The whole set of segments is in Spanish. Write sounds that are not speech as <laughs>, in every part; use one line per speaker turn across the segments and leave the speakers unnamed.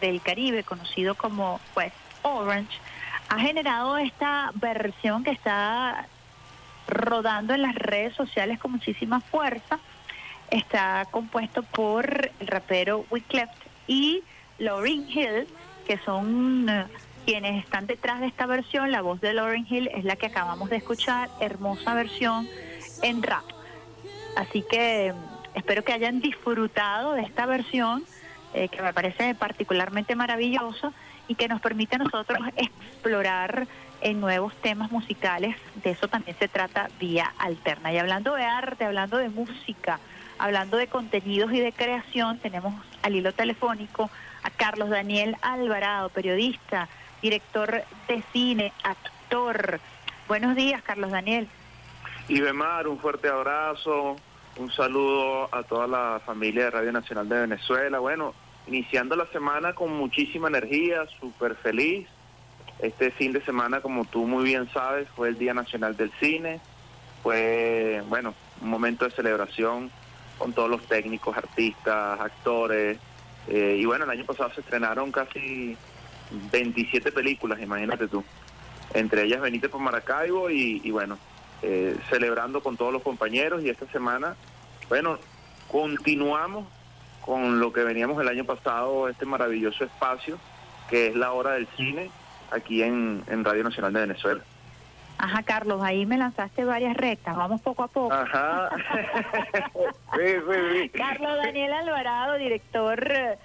del Caribe, conocido como West Orange, ha generado esta versión que está rodando en las redes sociales con muchísima fuerza. Está compuesto por el rapero Wyclef y Lauryn Hill, que son eh, quienes están detrás de esta versión. La voz de Lauryn Hill es la que acabamos de escuchar, hermosa versión en rap. Así que mm, espero que hayan disfrutado de esta versión, eh, que me parece particularmente maravillosa y que nos permite a nosotros explorar en nuevos temas musicales. De eso también se trata Vía Alterna. Y hablando de arte, hablando de música, hablando de contenidos y de creación, tenemos al hilo telefónico a Carlos Daniel Alvarado, periodista, director de cine, actor. Buenos días, Carlos Daniel.
Y Bemar, un fuerte abrazo, un saludo a toda la familia de Radio Nacional de Venezuela. Bueno, iniciando la semana con muchísima energía, súper feliz. Este fin de semana, como tú muy bien sabes, fue el Día Nacional del Cine. Fue, bueno, un momento de celebración con todos los técnicos, artistas, actores. Eh, y bueno, el año pasado se estrenaron casi 27 películas, imagínate tú. Entre ellas Benítez por Maracaibo y, y bueno, eh, celebrando con todos los compañeros. Y esta semana, bueno, continuamos con lo que veníamos el año pasado, este maravilloso espacio que es la hora del cine aquí en, en Radio Nacional de Venezuela.
Ajá, Carlos, ahí me lanzaste varias rectas, vamos poco a poco.
Ajá. <laughs> sí, sí, sí.
Carlos Daniel Alvarado, director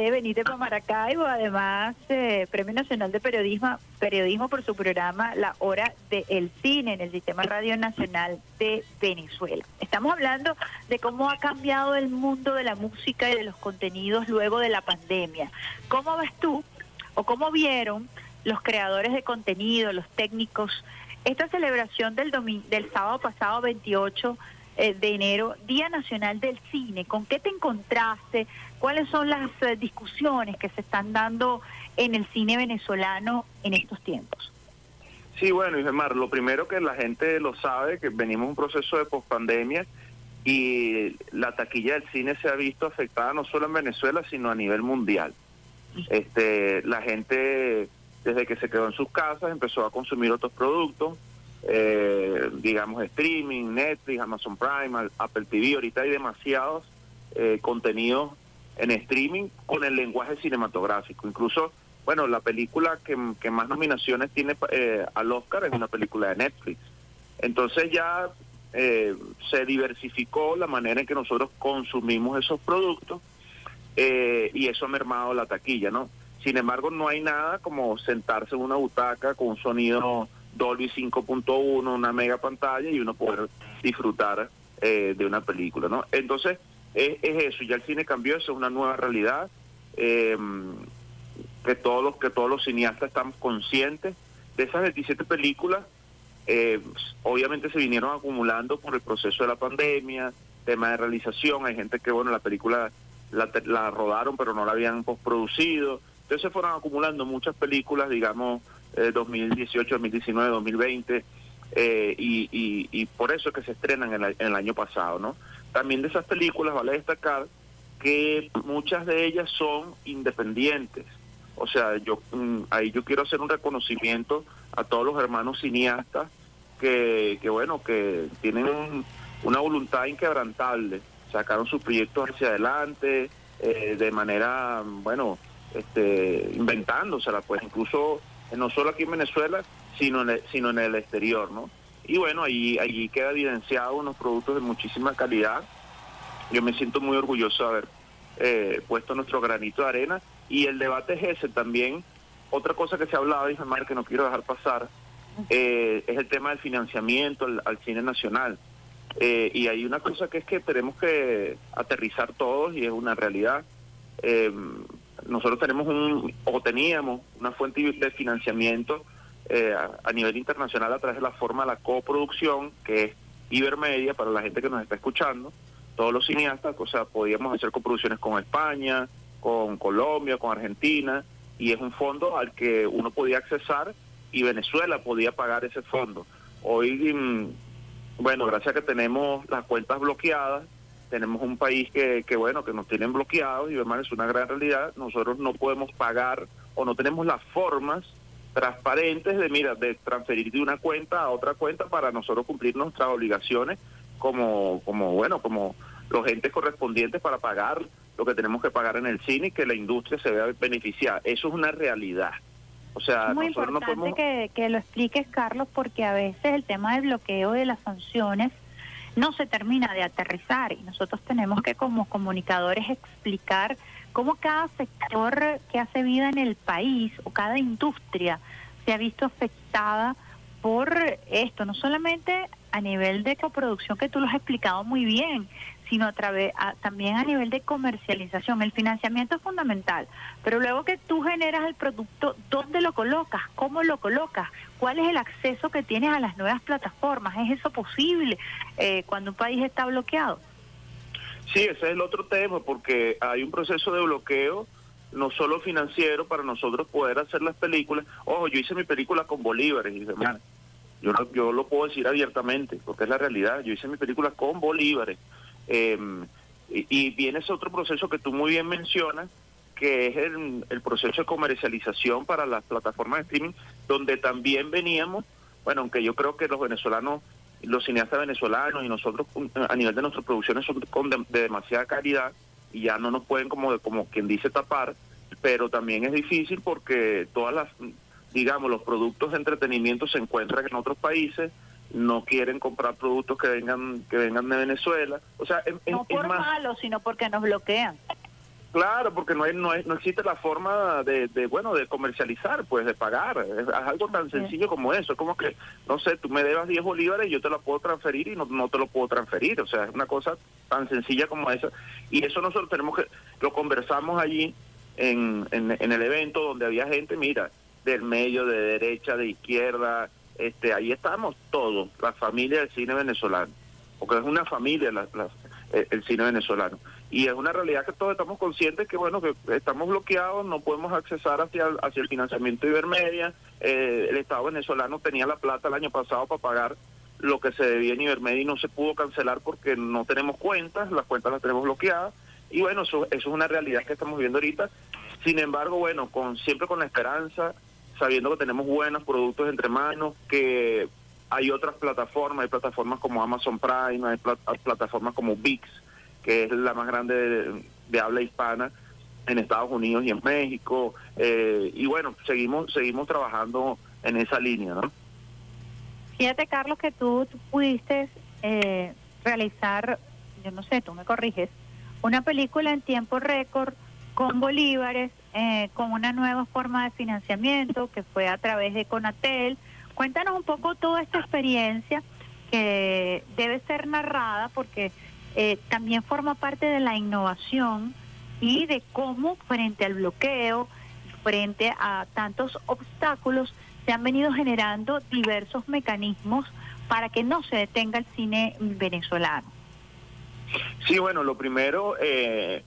de Benítez para Maracaibo, además eh, Premio Nacional de Periodismo, Periodismo por su programa La Hora del Cine en el Sistema Radio Nacional de Venezuela. Estamos hablando de cómo ha cambiado el mundo de la música y de los contenidos luego de la pandemia. ¿Cómo ves tú o cómo vieron los creadores de contenido, los técnicos, esta celebración del, del sábado pasado 28 eh, de enero, Día Nacional del Cine. ¿Con qué te encontraste? ¿Cuáles son las eh, discusiones que se están dando en el cine venezolano en estos tiempos?
Sí, bueno, Ismar, lo primero que la gente lo sabe, que venimos en un proceso de pospandemia y la taquilla del cine se ha visto afectada no solo en Venezuela, sino a nivel mundial. Este, la gente desde que se quedó en sus casas empezó a consumir otros productos, eh, digamos streaming, Netflix, Amazon Prime, Apple TV, ahorita hay demasiados eh, contenidos en streaming con el lenguaje cinematográfico. Incluso, bueno, la película que, más nominaciones tiene eh, al Oscar es una película de Netflix. Entonces ya eh, se diversificó la manera en que nosotros consumimos esos productos y eso ha mermado la taquilla, ¿no? Sin embargo, no hay nada como sentarse en una butaca con un sonido Dolby 5.1, una mega pantalla y uno poder disfrutar eh, de una película, ¿no? Entonces, es, eso, ya el cine cambió, eso es una nueva realidad, eh, que, todos los, que todos los cineastas estamos conscientes. De esas 27 películas, eh, obviamente se vinieron acumulando por el proceso de la pandemia, tema de realización, hay gente que, bueno, la película la, la rodaron pero no la habían postproducido, entonces se fueron acumulando muchas películas, digamos, 2018, 2019, 2020, y, y, por eso es que se estrenan en, en, el año pasado, ¿no? También de esas películas vale destacar que muchas de ellas son independientes. O sea, yo mm, ahí yo quiero hacer un reconocimiento a todos los hermanos cineastas que, que bueno, que tienen una voluntad inquebrantable, sacaron sus proyectos hacia adelante eh, de manera, bueno, este, inventándosela, pues incluso eh, no solo aquí en Venezuela, sino en el, sino en el exterior, ¿no? Y bueno, allí, allí queda evidenciado unos productos de muchísima calidad. Yo me siento muy orgulloso de haber eh, puesto nuestro granito de arena. Y el debate es ese también. Otra cosa que se ha hablado, Ismael, que no quiero dejar pasar, eh, es el tema del financiamiento al, cine nacional. y hay una cosa que es que tenemos que aterrizar todos y es una realidad nosotros tenemos un, o teníamos una fuente de financiamiento eh, a, nivel internacional a través de la forma de la coproducción, que es Ibermedia, para la gente que nos está escuchando, todos los cineastas, o sea, podíamos hacer coproducciones con España, con Colombia, con Argentina, y es un fondo al que uno podía accesar y Venezuela podía pagar ese fondo. Hoy, mm, bueno, gracias a que tenemos las cuentas bloqueadas, tenemos un país que, que bueno, que nos tienen bloqueados y además es una gran realidad, nosotros no podemos pagar o no tenemos las formas transparentes de, mira, de transferir de una cuenta a otra cuenta para nosotros cumplir nuestras obligaciones como, como bueno, como los entes correspondientes para pagar lo que tenemos que pagar en el cine y que la industria se vea beneficiada. Eso es una realidad. O sea,
es muy importante que, que lo expliques, Carlos, porque a veces el tema del bloqueo de las sanciones no se termina de aterrizar y nosotros tenemos que como comunicadores explicar cómo cada sector que hace vida en el país o cada industria se ha visto afectada por esto, no solamente a nivel de coproducción que tú lo has explicado muy bien, sino a través también a nivel de comercialización. El financiamiento es fundamental, pero luego que tú generas el producto, ¿dónde lo colocas? ¿Cómo lo colocas? ¿Cuál es el acceso que tienes a las nuevas plataformas? ¿Es eso posible eh, cuando un país está bloqueado?
Sí, ese es el otro tema, porque hay un proceso de bloqueo no solo financiero para nosotros poder hacer las películas. Ojo, yo hice mi película con bolívares y demás. Yo, yo lo puedo decir abiertamente, porque es la realidad. Yo hice mi película con bolívares. Eh, y, viene ese otro proceso que tú muy bien mencionas, que es el, proceso de comercialización para las plataformas de streaming, donde también veníamos, bueno, aunque yo creo que los venezolanos, los cineastas venezolanos y nosotros a nivel de nuestras producciones son de, demasiada calidad y ya no nos pueden como, como quien dice tapar, pero también es difícil porque todas las, digamos, los productos de entretenimiento se encuentran en otros países, no quieren comprar productos que vengan que vengan de Venezuela. O sea,
no por malo, sino porque nos bloquean.
Claro, porque no hay, no, no existe la forma de, de, bueno, de comercializar, pues, de pagar. Es, algo tan sencillo como eso. Es como que, no sé, tú me debas 10 bolívares y yo te lo puedo transferir y no, no te lo puedo transferir. O sea, es una cosa tan sencilla como esa. Y eso nosotros tenemos que, lo conversamos allí en, en, en el evento donde había gente, mira, del medio, de derecha, de izquierda, este, ahí estamos todos, la familia del cine venezolano, porque es una familia la, eh, el cine venezolano. Y es una realidad que todos estamos conscientes que, bueno, que estamos bloqueados, no podemos accesar hacia, hacia el financiamiento de Ibermedia. Eh, el Estado venezolano tenía la plata el año pasado para pagar lo que se debía en Ibermedia y no se pudo cancelar porque no tenemos cuentas, las cuentas las tenemos bloqueadas. Y bueno, eso, eso es una realidad que estamos viendo ahorita. Sin embargo, bueno, con siempre con la esperanza sabiendo que tenemos buenos productos entre manos, que hay otras plataformas, hay plataformas como Amazon Prime, hay, plataformas como VIX, que es la más grande de, habla hispana en Estados Unidos y en México, eh, y bueno, seguimos seguimos trabajando en esa línea, ¿no?
Fíjate, Carlos, que tú, pudiste eh, realizar, yo no sé, tú me corriges, una película en tiempo récord con bolívares, eh, con una nueva forma de financiamiento que fue a través de Conatel. Cuéntanos un poco toda esta experiencia que debe ser narrada porque eh, también forma parte de la innovación y de cómo frente al bloqueo, frente a tantos obstáculos, se han venido generando diversos mecanismos para que no se detenga el cine venezolano.
Sí, bueno, lo primero, eh,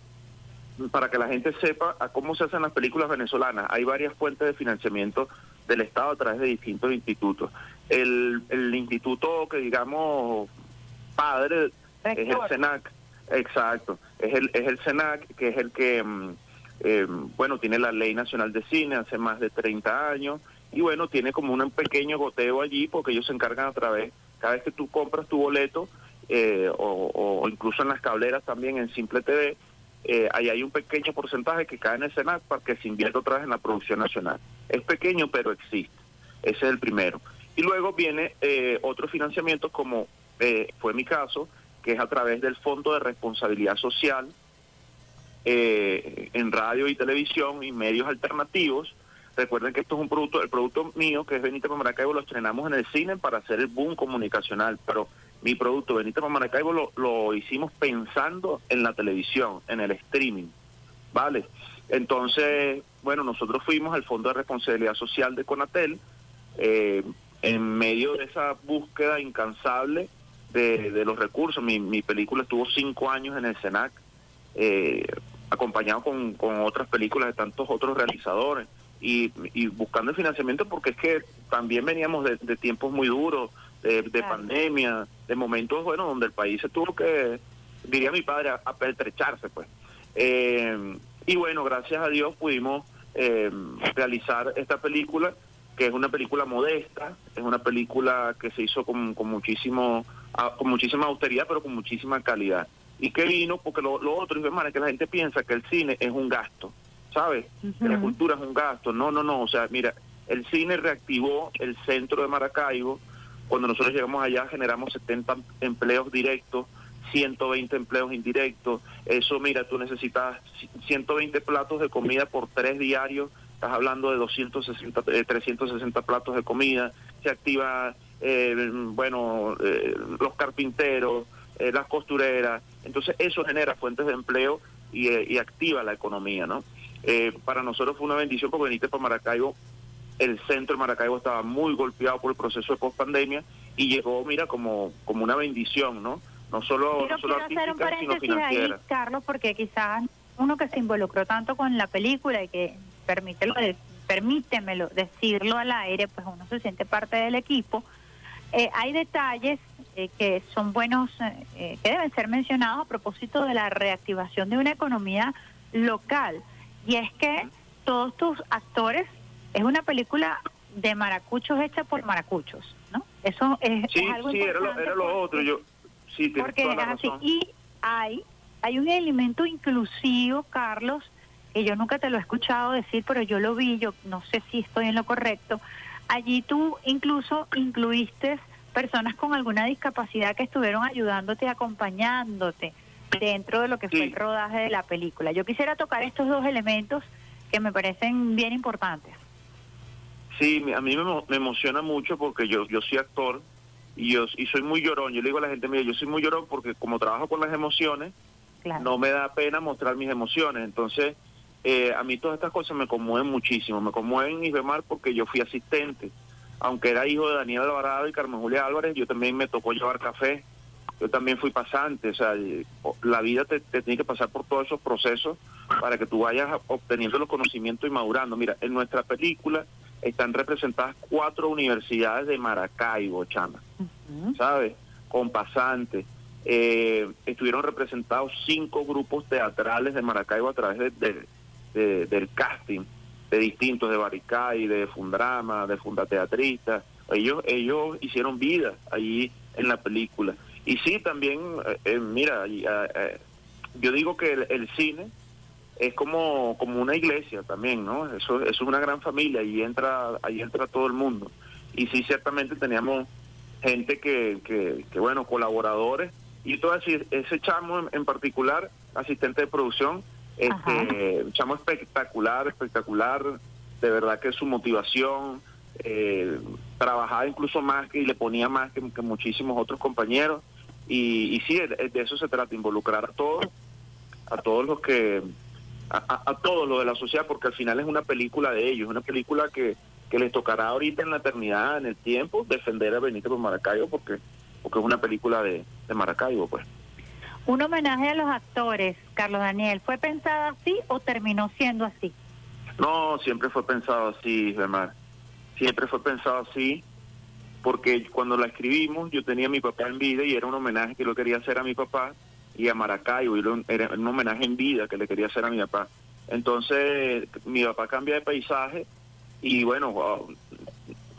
para que la gente sepa a cómo se hacen las películas venezolanas. Hay varias fuentes de financiamiento del Estado a través de distintos institutos. El, el instituto que digamos padre es el SENAC, exacto, es el, es el SENAC que es el que, mm, eh, bueno, tiene la Ley Nacional de Cine hace más de 30 años y bueno, tiene como un pequeño goteo allí porque ellos se encargan a través, cada vez que tú compras tu boleto eh, o, o incluso en las cableras también en Simple TV, eh, ahí hay un pequeño porcentaje que cae en el SENAC para que se invierta otra vez en la producción nacional. Es pequeño, pero existe. Ese es el primero. Y luego viene eh, otro financiamiento, como eh, fue mi caso, que es a través del Fondo de Responsabilidad Social eh, en radio y televisión y medios alternativos. Recuerden que esto es un producto, el producto mío, que es Benito Maracaibo, lo estrenamos en el cine para hacer el boom comunicacional, pero mi producto Benito para Maracaibo lo, lo hicimos pensando en la televisión, en el streaming, ¿vale? Entonces, bueno, nosotros fuimos al Fondo de Responsabilidad Social de Conatel eh, en medio de esa búsqueda incansable de, los recursos. Mi, mi, película estuvo cinco años en el SENAC, eh, acompañado con, con otras películas de tantos otros realizadores y, y buscando el financiamiento porque es que también veníamos de, de tiempos muy duros, de, pandemia, de momentos, bueno, donde el país se tuvo que, diría mi padre, a, pertrecharse, pues. Eh, y bueno, gracias a Dios pudimos eh, realizar esta película, que es una película modesta, es una película que se hizo con, con muchísimo con muchísima austeridad, pero con muchísima calidad. ¿Y qué vino? Porque lo, otro es que la gente piensa que el cine es un gasto, ¿sabes? Que la cultura es un gasto. No, no, no. O sea, mira, el cine reactivó el centro de Maracaibo. Cuando nosotros llegamos allá generamos 70 empleos directos, 120 empleos indirectos. Eso, mira, tú necesitas 120 platos de comida por tres diarios. Estás hablando de 260, 360 eh, platos de comida. Se activa, eh, bueno, eh, los carpinteros, las costureras. Entonces, eso genera fuentes de empleo y, y activa la economía, ¿no? para nosotros fue una bendición porque veniste para Maracaibo el centro de Maracaibo estaba muy golpeado por el proceso de post-pandemia y llegó, mira, como, como una bendición, ¿no? No solo,
quiero, quiero hacer un paréntesis ahí, Carlos, porque quizás uno que se involucró tanto con la película y que permítelo permítemelo decirlo al aire, pues uno se siente parte del equipo. Eh, hay detalles eh, que son buenos, eh, que deben ser mencionados a propósito de la reactivación de una economía local. Y es que todos tus actores es una película de maracuchos hecha por maracuchos, ¿no? Eso es,
sí,
algo
sí, era lo, era lo otro, yo sí,
porque toda la así. Y hay, hay un elemento inclusivo, Carlos, que yo nunca te lo he escuchado decir, pero yo lo vi, yo no sé si estoy en lo correcto. Allí tú incluso incluiste personas con alguna discapacidad que estuvieron ayudándote, acompañándote dentro de lo que fue el rodaje de la película. Yo quisiera tocar estos dos elementos que me parecen bien importantes.
Sí, a mí me, emociona mucho porque yo, yo soy actor y yo y soy muy llorón. Yo le digo a la gente, mira, yo soy muy llorón porque como trabajo con las emociones, no me da pena mostrar mis emociones. Entonces, eh, a mí todas estas cosas me conmueven muchísimo. Me conmueven y mal porque yo fui asistente. Aunque era hijo de Daniel Alvarado y Carmen Julia Álvarez, yo también me tocó llevar café. Yo también fui pasante. O sea, la vida te, te tiene que pasar por todos esos procesos para que tú vayas obteniendo los conocimientos y madurando. Mira, en nuestra película están representadas cuatro universidades de Maracaibo, Chama, ¿sabes? Con pasantes. Eh, estuvieron representados cinco grupos teatrales de Maracaibo a través de, del casting de distintos, de Baricay, de Fundrama, de Fundateatrista. Ellos, ellos hicieron vida allí en la película. Y sí, también, eh, eh, mira, yo digo que el cine es como, como una iglesia también, ¿no? Eso, es una gran familia y entra, ahí entra todo el mundo. Y sí, ciertamente teníamos gente que, que, bueno, colaboradores, y todo así, ese chamo en, particular, asistente de producción, este chamo espectacular, espectacular, de verdad que su motivación, eh, trabajaba incluso más que, y le ponía más que, muchísimos otros compañeros, y, y sí, de, de eso se trata, involucrar a todos, a todos los que a, todo lo de la sociedad, porque al final es una película de ellos, una película que, que les tocará ahorita en la eternidad, en el tiempo, defender a Benito por Maracaibo, porque, porque es una película de, de Maracaibo, pues.
Un homenaje a los actores, Carlos Daniel, ¿fue pensado así o terminó siendo así?
No, siempre fue pensado así, Gemar. Siempre fue pensado así, porque cuando la escribimos yo tenía a mi papá en vida y era un homenaje que lo quería hacer a mi papá y a Maracaibo, y era un homenaje en vida que le quería hacer a mi papá. Entonces, mi papá cambia de paisaje y bueno,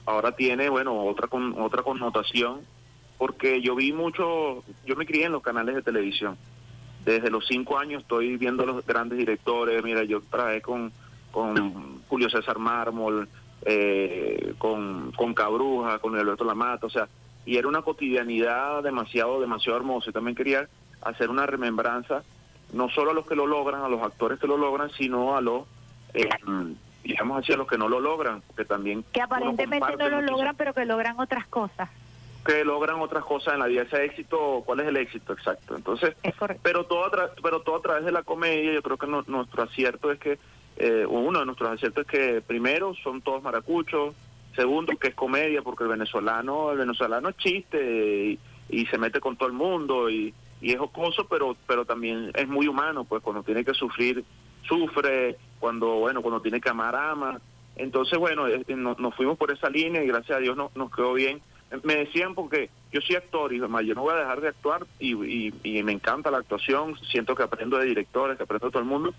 ahora tiene, bueno, otra con, otra connotación, porque yo vi mucho, yo me crié en los canales de televisión. Desde los cinco años estoy viendo los grandes directores, mira, yo trabajé con, con Julio César Mármol, eh, con, con Cabruja, con Alberto Lamata, o sea, y era una cotidianidad demasiado, demasiado hermosa. Y también quería hacer una remembranza, no solo a los que lo logran, a los actores que lo logran, sino a los, eh, digamos así, a los que no lo logran, que también...
Que aparentemente no lo logran, pero que logran otras cosas.
Que logran otras cosas en la vida, ese éxito, ¿cuál es el éxito exacto? Entonces, pero todo, a pero todo a través de la comedia, yo creo que nuestro acierto es que, eh, uno de nuestros aciertos es que primero son todos maracuchos, segundo que es comedia, porque el venezolano, el venezolano es chiste y se mete con todo el mundo y y es jocoso, pero pero también es muy humano, pues cuando tiene que sufrir, sufre, cuando bueno, cuando tiene que amar, ama. Entonces, bueno, este, nos, fuimos por esa línea y gracias a Dios nos quedó bien. Me decían porque yo soy actor y además yo no voy a dejar de actuar y, y, me encanta la actuación, siento que aprendo de directores, que aprendo de todo el mundo,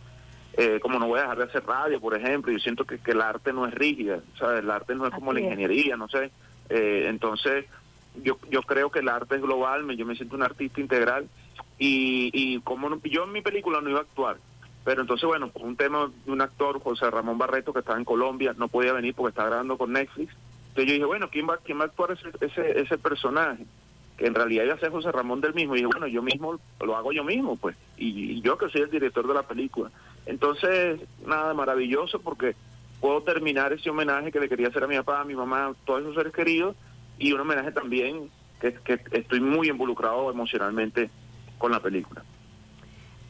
eh, como no voy a dejar de hacer radio, por ejemplo, yo siento que, que el arte no es rígida, ¿sabes? El arte no es como la ingeniería, no sé. Eh, entonces, yo, yo creo que el arte es global, yo me siento un artista integral y, y como yo en mi película no iba a actuar, pero entonces, bueno, un tema de un actor, José Ramón Barreto, que estaba en Colombia, no podía venir porque estaba grabando con Netflix. Entonces yo dije, bueno, ¿quién va, quién va a actuar ese, ese, ese personaje? Que en realidad iba a ser José Ramón del mismo. Y dije, bueno, yo mismo lo hago yo mismo, pues. Y, yo que soy el director de la película. Entonces, nada, maravilloso porque puedo terminar ese homenaje que le quería hacer a mi papá, a mi mamá, a todos esos seres queridos. Y un homenaje también que, que estoy muy involucrado emocionalmente con la película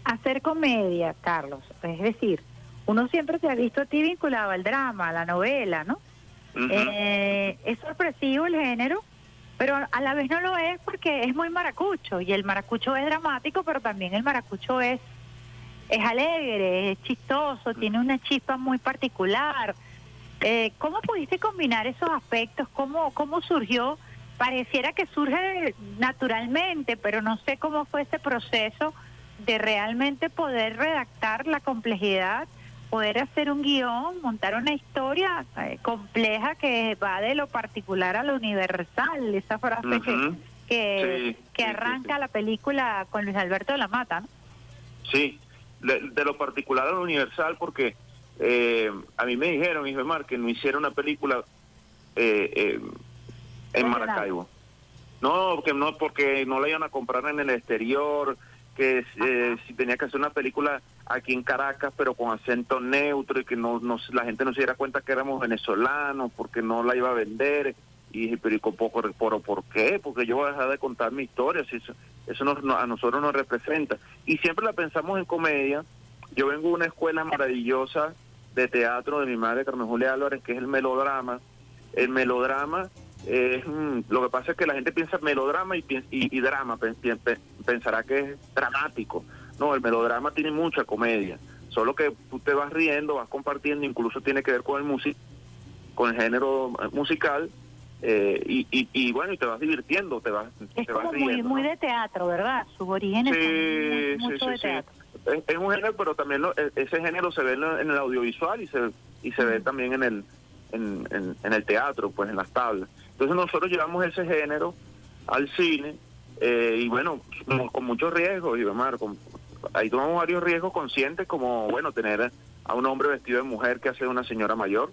hacer comedia, Carlos, es decir, uno siempre te ha visto a ti vinculado al drama, a la novela, ¿no? Eh, es sorpresivo el género, pero a la vez no lo es porque es muy maracucho y el maracucho es dramático, pero también el maracucho es es alegre, es chistoso, tiene una chispa muy particular. Eh, ¿Cómo pudiste combinar esos aspectos? ¿Cómo, ¿Cómo surgió? Pareciera que surge naturalmente, pero no sé cómo fue ese proceso de realmente poder redactar la complejidad, poder hacer un guion, montar una historia eh, compleja que va de lo particular a lo universal, esa frase que, que, arranca la película con Luis Alberto de la Mata. ¿no?
Sí, de, lo particular a lo universal, porque eh, a mí me dijeron, hijo Mar, que no hiciera una película eh, en Maracaibo. No, que no, porque no la iban a comprar en el exterior, que eh, si tenía que hacer una película aquí en Caracas, pero con acento neutro y que no, no la gente no se diera cuenta que éramos venezolanos porque no la iba a vender. Y dije, pero ¿y poco, por, por qué? Porque yo voy a dejar de contar mi historia, si eso, eso a nosotros nos representa. Y siempre la pensamos en comedia. Yo vengo de una escuela maravillosa de teatro de mi madre, Carmen Julia Álvarez, que es el melodrama. El melodrama es, lo que pasa es que la gente piensa melodrama y, y, drama, pensará que es dramático. No, el melodrama tiene mucha comedia, solo que tú te vas riendo, vas compartiendo, incluso tiene que ver con el músico, con el género musical, eh, y, y, bueno, y te vas divirtiendo, te vas,
es como muy, muy de teatro, ¿verdad? Sus orígenes
sí, mucho de teatro. Es, un género, pero también e, ese género se ve en, el audiovisual y se y se ve también en el en, en, el teatro, pues en las tablas. Entonces nosotros llevamos ese género al cine eh, y bueno, con, muchos riesgos, y con, ahí tomamos varios riesgos conscientes como, bueno, tener a un hombre vestido de mujer que hace una señora mayor.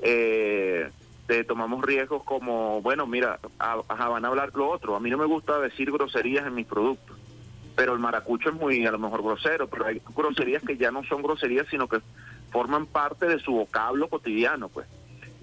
Eh, tomamos riesgos como, bueno, mira, van a hablar lo otro. A mí no me gusta decir groserías en mis productos, pero el maracucho es muy, a lo mejor, grosero, pero hay groserías que ya no son groserías, sino que forman parte de su vocablo cotidiano, pues.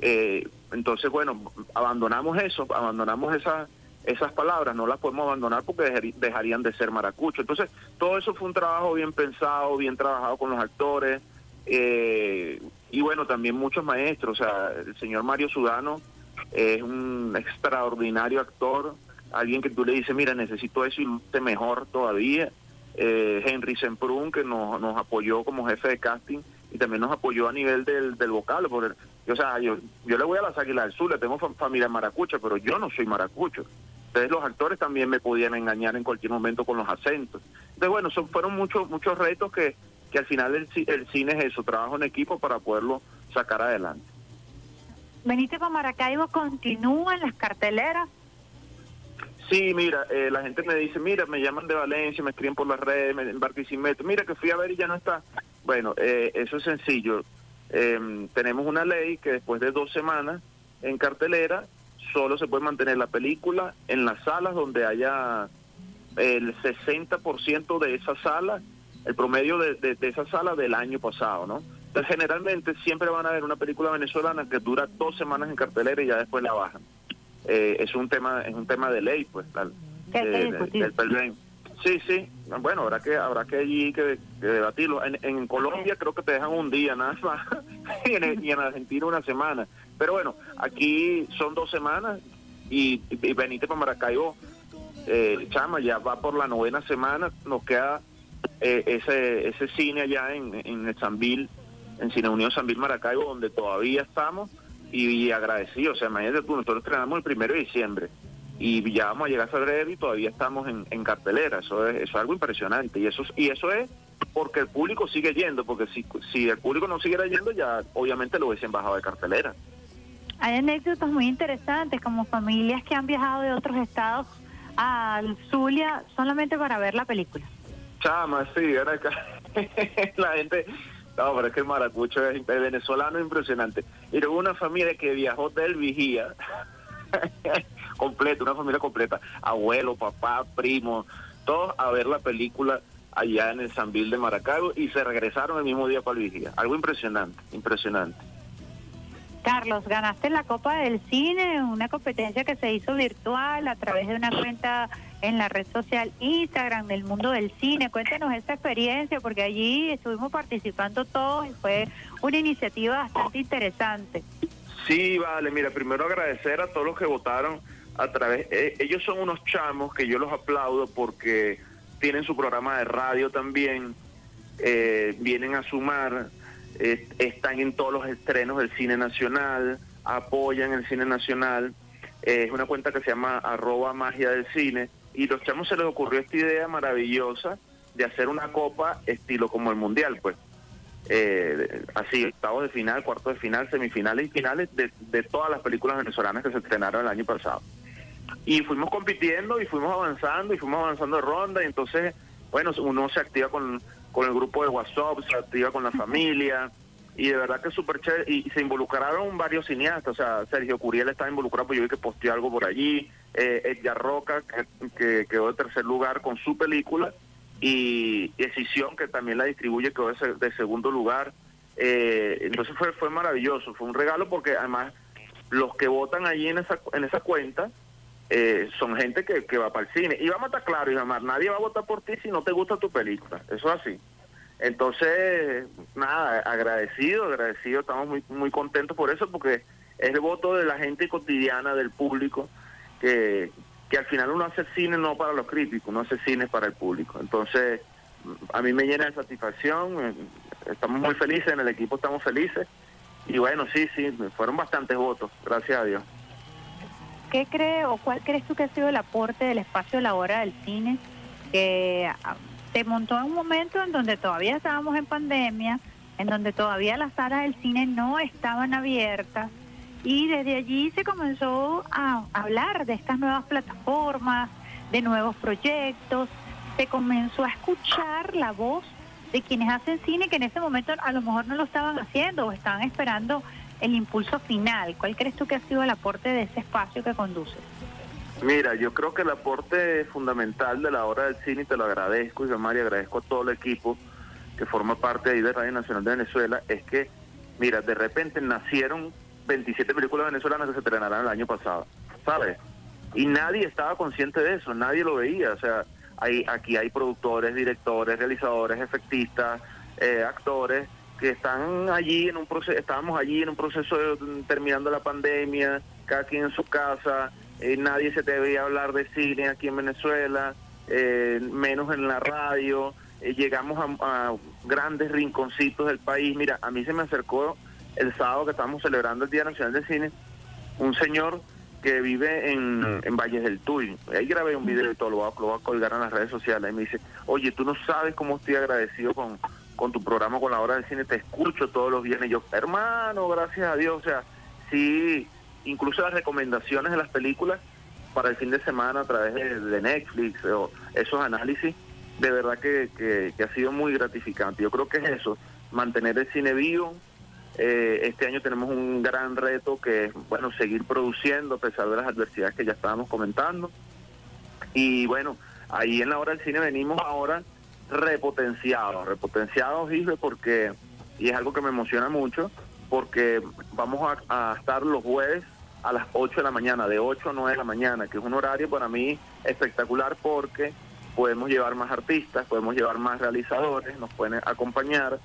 Eh, entonces, bueno, abandonamos eso, abandonamos esas esas palabras, no las podemos abandonar porque dejarían de ser maracucho. Entonces, todo eso fue un trabajo bien pensado, bien trabajado con los actores, eh, y bueno, también muchos maestros, o sea, el señor Mario Sudano es un extraordinario actor, alguien que tú le dices, mira, necesito eso y lo mejor todavía. Eh, Henry Semprún, que nos, nos apoyó como jefe de casting y también nos apoyó a nivel del, del porque o sea, yo, yo le voy a las Águilas del Sur, le tengo familia maracucha, pero yo no soy maracucho. Entonces los actores también me podían engañar en cualquier momento con los acentos. Entonces, bueno, son, fueron muchos muchos retos que, que al final el, el cine es eso, trabajo en equipo para poderlo sacar adelante.
Benítez para Maracaibo continúan las carteleras.
Sí, mira, eh, la gente me dice, mira, me llaman de Valencia, me escriben por las redes, me embarqué sin metro, mira que fui a ver y ya no está. Bueno, eh, eso es sencillo. Eh, tenemos una ley que después de dos semanas en cartelera solo se puede mantener la película en las salas donde haya el 60% de esa sala, el promedio de, de, esa sala del año pasado, ¿no? Entonces generalmente siempre van a ver una película venezolana que dura dos semamas en cartelera y ya después la bajan. Eh, es un tema es un tema de ley, pues, del Sí, sí. Bueno, habrá que habrá que allí que, debatirlo. En, en, Colombia creo que te dejan un día nada más <laughs> y, en, Argentina una semana. Pero bueno, aquí son dos semanas y, y Benítez para Maracaibo, eh, chama, ya va por la novena semana. Nos queda eh, ese ese cine allá en, en el Sanvil, en Cine Unión Sanvil Maracaibo, donde todavía estamos y, agradecidos. O sea, imagínate tú, nosotros estrenamos el primero de diciembre y ya vamos a llegar a febrero y todavía estamos en, en cartelera. Eso es, eso es algo impresionante y eso y eso es porque el público sigue yendo, porque si, si el público no siguiera yendo ya obviamente lo hubiesen bajado de cartelera.
Hay anécdotas muy interesantes como familias que han viajado de otros estados al Zulia solamente para ver la película.
Chama, sí, ven acá. <laughs> la gente, no, pero es que el maracucho es, venezolano impresionante. Y luego una familia que viajó del Vigía, <laughs> completa, una familia completa, abuelo, papá, primo, todos a ver la película allá en el Sanvil de Maracaibo y se regresaron el mismo día para el Vigía. Algo impresionante, impresionante.
Carlos, ganaste la Copa del Cine, una competencia que se hizo virtual a través de una cuenta en la red social Instagram del mundo del cine. Cuéntenos esa experiencia porque allí estuvimos participando todos y fue una iniciativa bastante interesante.
Sí, vale, mira, primero agradecer a todos los que votaron a través, eh, ellos son unos chamos que yo los aplaudo porque tienen su programa de radio también, eh, vienen a sumar están en todos los estrenos del cine nacional, apoyan el cine nacional. es una cuenta que se llama arroba magia del cine. Y los chamos se les ocurrió esta idea maravillosa de hacer una copa estilo como el mundial, pues. Eh, así, octavos de final, cuartos de final, semifinales y finales de, de todas las películas venezolanas que se estrenaron el año pasado. Y fuimos compitiendo y fuimos avanzando y fuimos avanzando de ronda y entonces, bueno, uno se activa con con el grupo de WhatsApp, se activa con la familia y de verdad que súper chévere y, se involucraron varios cineastas, o sea, Sergio Curiel estaba involucrado, pues yo vi que posteó algo por allí, eh, Edgar Roca, que, quedó de tercer lugar con su película, y Decisión, que también la distribuye, quedó de, segundo lugar. Eh, entonces fue fue maravilloso, fue un regalo porque además los que votan allí en esa, en esa cuenta eh, son gente que, va para el cine. Y vamos a estar claros, Isamar, nadie va a votar por ti si no te gusta tu película. Eso es así. Entonces, nada, agradecido, agradecido, estamos muy, muy contentos por eso, porque es el voto de la gente cotidiana, del público, que, que al final uno hace cine no para los críticos, uno hace cine para el público. Entonces, a mí me llena de satisfacción, eh, estamos muy felices, en el equipo estamos felices, y bueno, sí, sí, fueron bastantes votos, gracias a Dios.
¿Qué cree o cuál crees tú que ha sido el aporte del espacio de la hora del cine que ah, se montó en un momento en donde todavía estábamos en pandemia, en donde todavía las salas del cine no estaban abiertas y desde allí se comenzó a hablar de estas nuevas plataformas, de nuevos proyectos, se comenzó a escuchar la voz de quienes hacen cine que en ese momento a lo mejor no lo estaban haciendo o estaban esperando el impulso final? ¿Cuál crees tú que ha sido el aporte de ese espacio que conduces?
Mira, yo creo que el aporte fundamental de la hora del cine, y te lo agradezco, y yo María, agradezco a todo el equipo que forma parte ahí de Radio Nacional de Venezuela, es que, mira, de repente nacieron 27 películas venezolanas que se estrenarán el año pasado, ¿sabes? Y nadie estaba consciente de eso, nadie lo veía, o sea, hay, aquí hay productores, directores, realizadores, efectistas, eh, actores, que están allí en un proceso, estábamos allí en un proceso de, terminando la pandemia, cada quien en su casa, eh, nadie se debía hablar de cine aquí en Venezuela, eh, menos en la radio, eh, llegamos a, grandes rinconcitos del país. Mira, a mí se me acercó el sábado que estábamos celebrando el Día Nacional del Cine, un señor que vive en, en Valles del Tuy. Ahí grabé un video y todo, lo voy, a, lo voy a colgar en las redes sociales. Y me dice, oye, tú no sabes cómo estoy agradecido con con tu programa con la hora del cine, te escucho todos los viernes. Yo, hermano, gracias a Dios, o sea, sí, incluso las recomendaciones de las películas para el fin de semana a través de, Netflix o esos análisis, de verdad que, que, ha sido muy gratificante. Yo creo que es eso, mantener el cine vivo. Eh, este año tenemos un gran reto que es, bueno, seguir produciendo a pesar de las adversidades que ya estábamos comentando. Y bueno, ahí en la hora del cine venimos ahora repotenciado, repotenciado, Gisle, porque, y es algo que me emociona mucho, porque vamos a, estar los jueves a las 8 de la mañana, de 8 a 9 de la mañana, que es un horario para mí espectacular porque podemos llevar más artistas, podemos llevar más realizadores, nos pueden acompañar.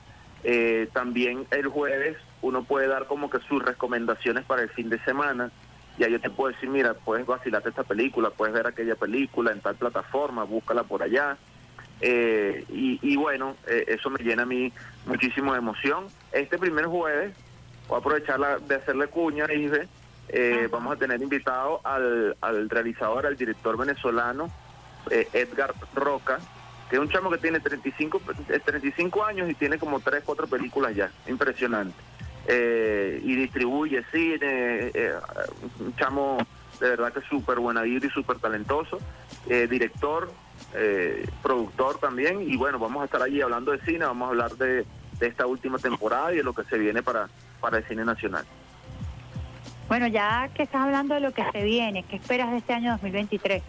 Eh, también el jueves uno puede dar como que sus recomendaciones para el fin de semana. Ya yo te puedo decir, mira, puedes vacilarte esta película, puedes ver aquella película en tal plataforma, búscala por allá. Eh, y, bueno, eh, eso me llena a mí muchísimo de emoción. Este primer jueves, voy a aprovechar de hacerle cuña, dije, Eh, vamos a tener invitado al, al realizador, al director venezolano, eh, Edgar Roca, que es un chamo que tiene 35, 35 eh, años y tiene como 3, 4 películas ya, impresionante. y distribuye cine, un chamo de verdad que súper buena y súper talentoso, director, productor también, y bueno, vamos a estar allí hablando de cine, vamos a hablar de, de esta última temporada y de lo que se viene para, para el cine nacional.
Bueno, ya que estás hablando de lo que se viene, ¿qué esperas de este año 2023?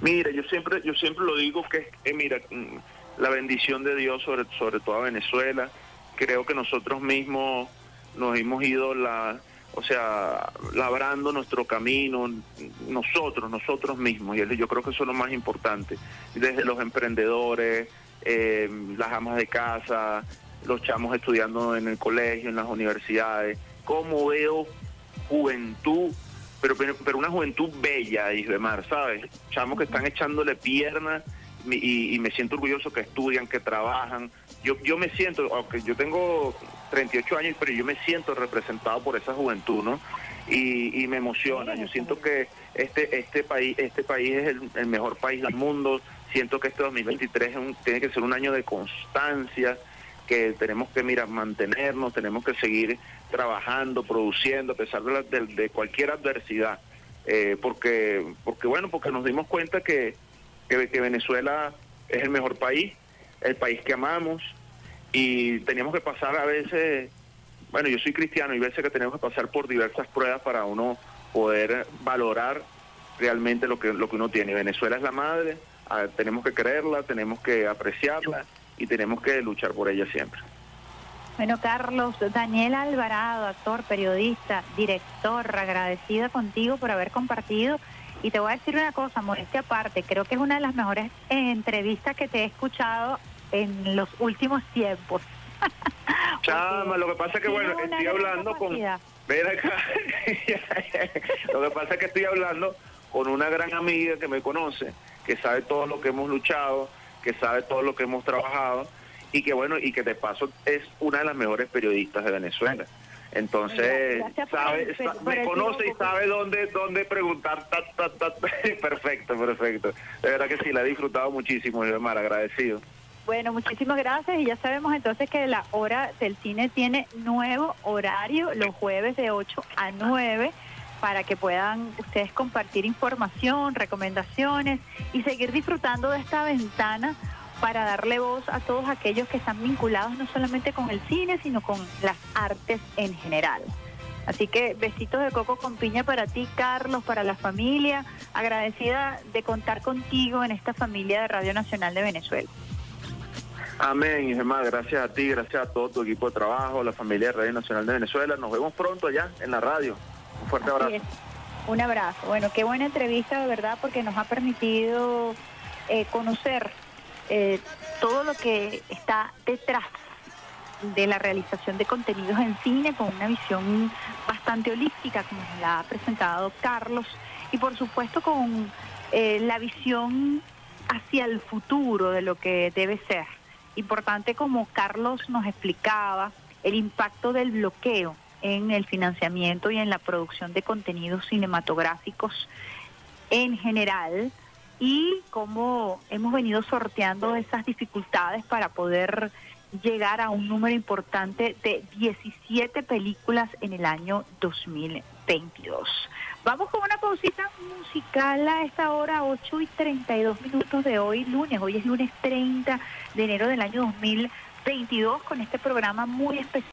Mira, yo siempre, yo siempre lo digo que, eh, mira, mm, la bendición de Dios sobre, sobre toda Venezuela. Creo que nosotros mismos nos hemos ido la, o sea, labrando nuestro camino, nosotros, nosotros mismos, y yo creo que eso es lo más importante, desde los emprendedores, eh, las amas de casa, los chamos estudiando en el colegio, en las universidades, cómo veo juventud, pero, pero, una juventud bella, Isbemar, ¿sabes? Chamos que están echándole piernas y, me siento orgulloso que estudian, que trabajan. Yo, yo me siento, aunque yo tengo 38 años, pero yo me siento representado por esa juventud, ¿no? Y, me emociona. Yo siento que este este país este país es el, mejor país del mundo. Siento que este 2023 tiene que ser un año de constancia, que tenemos que mira mantenernos, tenemos que seguir trabajando, produciendo a pesar de, de, cualquier adversidad, eh, porque porque bueno, porque nos dimos cuenta que, que, Venezuela es el mejor país, el país que amamos y teníamos que pasar a veces, bueno, yo soy cristiano y veces que tenemos que pasar por diversas pruebas para uno poder valorar realmente lo que lo que uno tiene. Venezuela es la madre, tenemos que creerla, tenemos que apreciarla y tenemos que luchar por ella siempre.
Bueno, Carlos, Daniel Alvarado, actor, periodista, director, agradecida contigo por haber compartido. Y te voy a decir una cosa, modestia aparte, creo que es una de las mejores entrevistas que te he escuchado en los últimos tiempos. <laughs>
Chama, lo que pasa es que, bueno, estoy hablando con... Ven acá. <laughs> lo que pasa es que estoy hablando con una gran amiga que me conoce, que sabe todo lo que hemos luchado, que sabe todo lo que hemos trabajado y que bueno, y que de paso es una de las mejores periodistas de Venezuela. Entonces, sabe, me conoce y sabe dónde dónde preguntar. <laughs> perfecto, perfecto. De verdad que sí, la he disfrutado muchísimo, Mar, agradecido.
Bueno, muchísimas gracias y ya sabemos entonces que la hora del cine tiene nuevo horario los jueves de 8 a 9 para que puedan ustedes compartir información, recomendaciones y seguir disfrutando de esta ventana para darle voz a todos aquellos que están vinculados no solamente con el cine, sino con las artes en general. Así que besitos de coco con piña para ti, Carlos, para la familia. Agradecida de contar contigo en esta familia de Radio Nacional de Venezuela.
Amén, y demás, gracias a ti, gracias a todo tu equipo de trabajo, la familia de Radio Nacional de Venezuela. Nos vemos pronto allá en la radio. Un fuerte abrazo.
Un abrazo. Bueno, qué buena entrevista, de verdad, porque nos ha permitido eh, conocer eh, todo lo que está detrás de la realización de contenidos en cine con una visión bastante holística, como la ha presentado Carlos, y por supuesto con eh, la visión hacia el futuro de lo que debe ser. Importante como Carlos nos explicaba, el impacto del bloqueo en el financiamiento y en la producción de contenidos cinematográficos en general y cómo hemos venido sorteando esas dificultades para poder llegar a un número importante de 17 películas en el año 2022. Vamos con una pausita musical a esta hora, 8 y 32 minutos de hoy, lunes. Hoy es lunes 30 de enero del año 2022, con este programa muy especial.